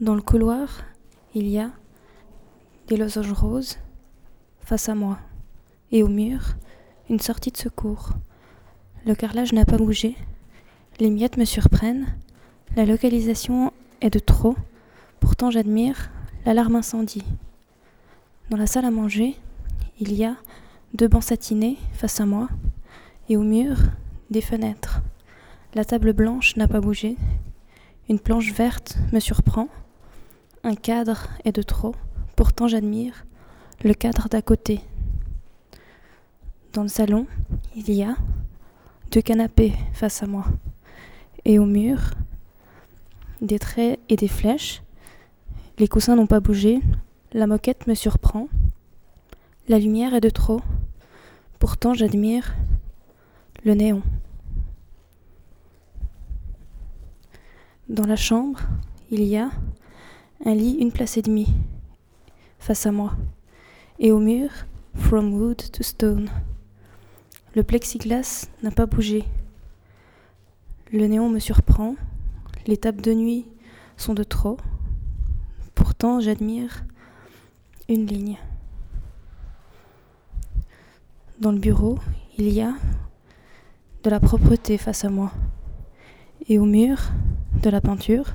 Dans le couloir, il y a des losanges roses face à moi, et au mur, une sortie de secours. Le carrelage n'a pas bougé, les miettes me surprennent, la localisation est de trop, pourtant j'admire l'alarme incendie. Dans la salle à manger, il y a deux bancs satinés face à moi, et au mur, des fenêtres. La table blanche n'a pas bougé, une planche verte me surprend, un cadre est de trop, pourtant j'admire le cadre d'à côté. Dans le salon, il y a deux canapés face à moi. Et au mur, des traits et des flèches. Les coussins n'ont pas bougé. La moquette me surprend. La lumière est de trop. Pourtant j'admire le néon. Dans la chambre, il y a un lit une place et demie face à moi, et au mur, From Wood to Stone. Le plexiglas n'a pas bougé. Le néon me surprend, les tables de nuit sont de trop. Pourtant, j'admire une ligne. Dans le bureau, il y a de la propreté face à moi. Et au mur, de la peinture.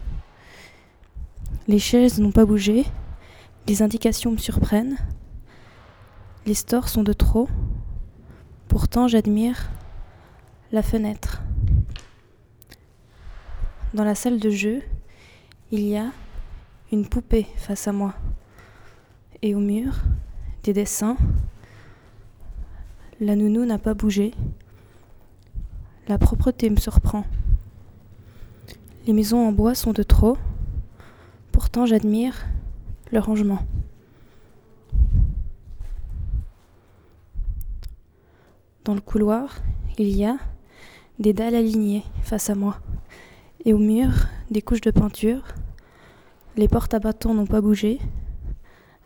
Les chaises n'ont pas bougé, les indications me surprennent, les stores sont de trop, pourtant j'admire la fenêtre. Dans la salle de jeu, il y a une poupée face à moi, et au mur, des dessins. La nounou n'a pas bougé, la propreté me surprend. Les maisons en bois sont de trop, pourtant j'admire le rangement. Dans le couloir, il y a des dalles alignées face à moi, et au mur, des couches de peinture. Les portes à bâtons n'ont pas bougé.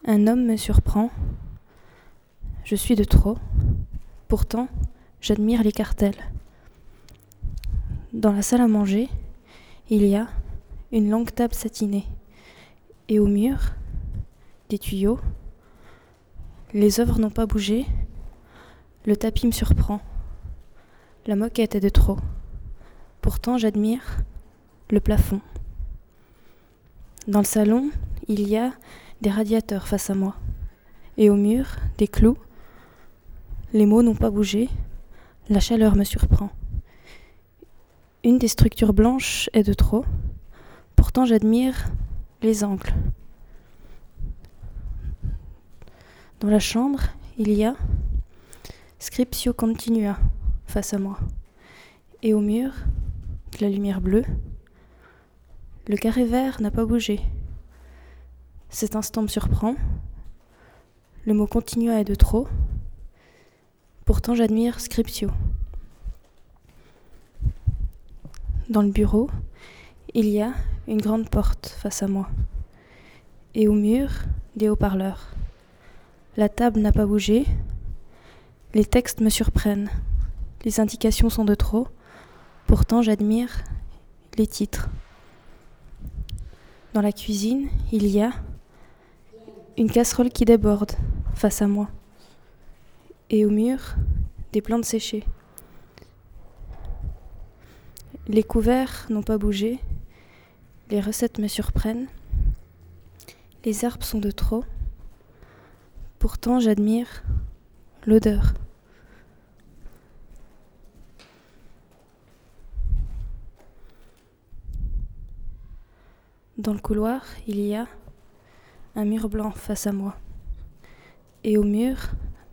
Un homme me surprend. Je suis de trop. Pourtant, j'admire les cartels. Dans la salle à manger, il y a une longue table satinée et au mur, des tuyaux. Les œuvres n'ont pas bougé. Le tapis me surprend. La moquette est de trop. Pourtant, j'admire le plafond. Dans le salon, il y a des radiateurs face à moi. Et au mur, des clous. Les mots n'ont pas bougé. La chaleur me surprend. Une des structures blanches est de trop. Pourtant, j'admire les angles. Dans la chambre, il y a Scriptio continua face à moi. Et au mur, de la lumière bleue. Le carré vert n'a pas bougé. Cet instant me surprend. Le mot continua est de trop. Pourtant, j'admire Scriptio. Dans le bureau, il y a une grande porte face à moi. Et au mur, des haut-parleurs. La table n'a pas bougé. Les textes me surprennent. Les indications sont de trop. Pourtant, j'admire les titres. Dans la cuisine, il y a une casserole qui déborde face à moi. Et au mur, des plantes séchées. Les couverts n'ont pas bougé. Les recettes me surprennent. Les herbes sont de trop. Pourtant, j'admire l'odeur. Dans le couloir, il y a un mur blanc face à moi. Et au mur,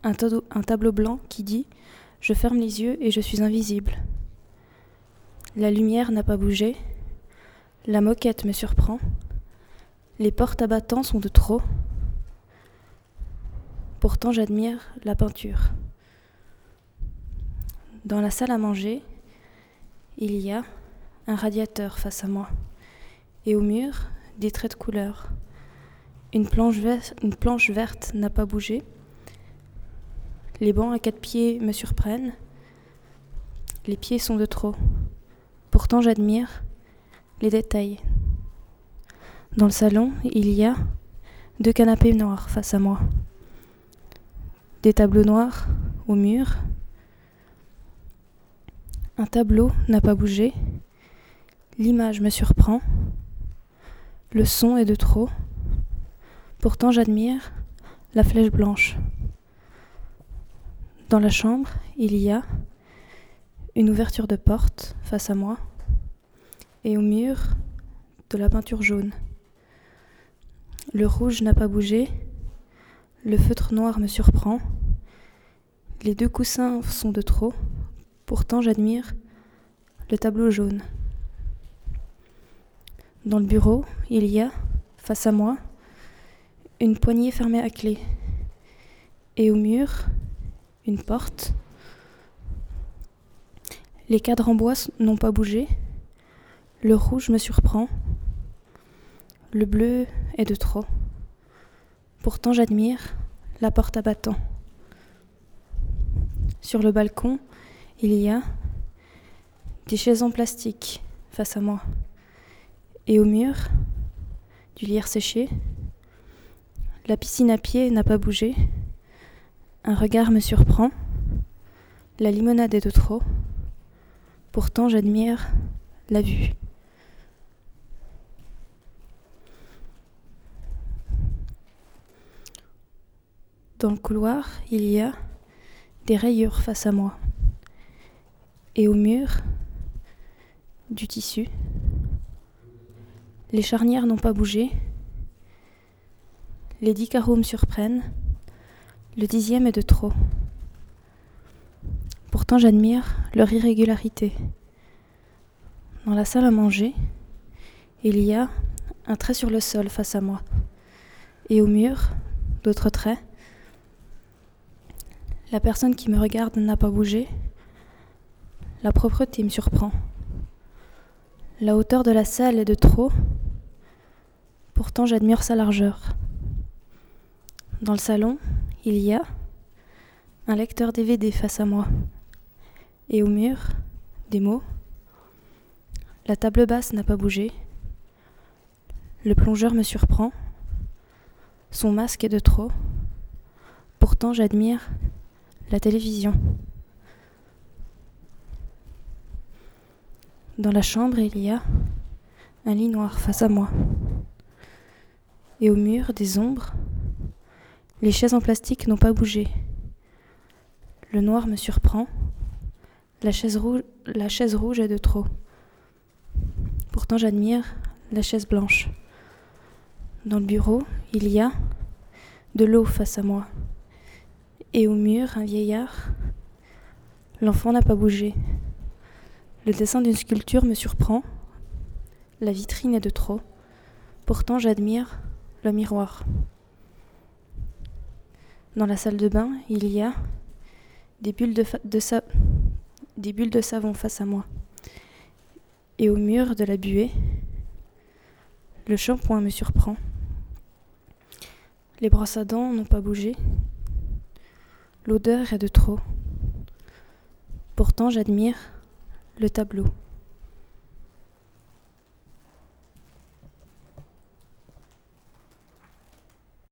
un, un tableau blanc qui dit ⁇ Je ferme les yeux et je suis invisible ⁇ la lumière n'a pas bougé. La moquette me surprend. Les portes à battants sont de trop. Pourtant, j'admire la peinture. Dans la salle à manger, il y a un radiateur face à moi. Et au mur, des traits de couleur. Une planche, verte, une planche verte n'a pas bougé. Les bancs à quatre pieds me surprennent. Les pieds sont de trop. Pourtant, j'admire détails. Dans le salon, il y a deux canapés noirs face à moi. Des tableaux noirs au mur. Un tableau n'a pas bougé. L'image me surprend. Le son est de trop. Pourtant j'admire la flèche blanche. Dans la chambre, il y a une ouverture de porte face à moi et au mur de la peinture jaune. Le rouge n'a pas bougé, le feutre noir me surprend, les deux coussins sont de trop, pourtant j'admire le tableau jaune. Dans le bureau, il y a, face à moi, une poignée fermée à clé, et au mur, une porte. Les cadres en bois n'ont pas bougé, le rouge me surprend, le bleu est de trop. Pourtant j'admire la porte à battant. Sur le balcon, il y a des chaises en plastique face à moi. Et au mur, du lierre séché, la piscine à pied n'a pas bougé. Un regard me surprend. La limonade est de trop. Pourtant j'admire la vue. Dans le couloir, il y a des rayures face à moi. Et au mur, du tissu. Les charnières n'ont pas bougé. Les dix carreaux me surprennent. Le dixième est de trop. Pourtant j'admire leur irrégularité. Dans la salle à manger, il y a un trait sur le sol face à moi. Et au mur, d'autres traits. La personne qui me regarde n'a pas bougé. La propreté me surprend. La hauteur de la salle est de trop. Pourtant j'admire sa largeur. Dans le salon, il y a un lecteur DVD face à moi. Et au mur, des mots. La table basse n'a pas bougé. Le plongeur me surprend. Son masque est de trop. Pourtant j'admire la télévision. Dans la chambre, il y a un lit noir face à moi. Et au mur, des ombres. Les chaises en plastique n'ont pas bougé. Le noir me surprend. La chaise, rouge, est de trop. Pourtant, j'admire la chaise blanche. Dans le bureau, il y a de l'eau face à moi et au mur un vieillard. L'enfant n'a pas bougé. Le dessin d'une sculpture me surprend. La vitrine est de trop. Pourtant j'admire le miroir. Dans la salle de bain, il y a des bulles de, savon face à moi. Et au mur de la buée, le shampoing me surprend. Les brosses à dents n'ont pas bougé. L'odeur est de trop. Pourtant j'admire le tableau.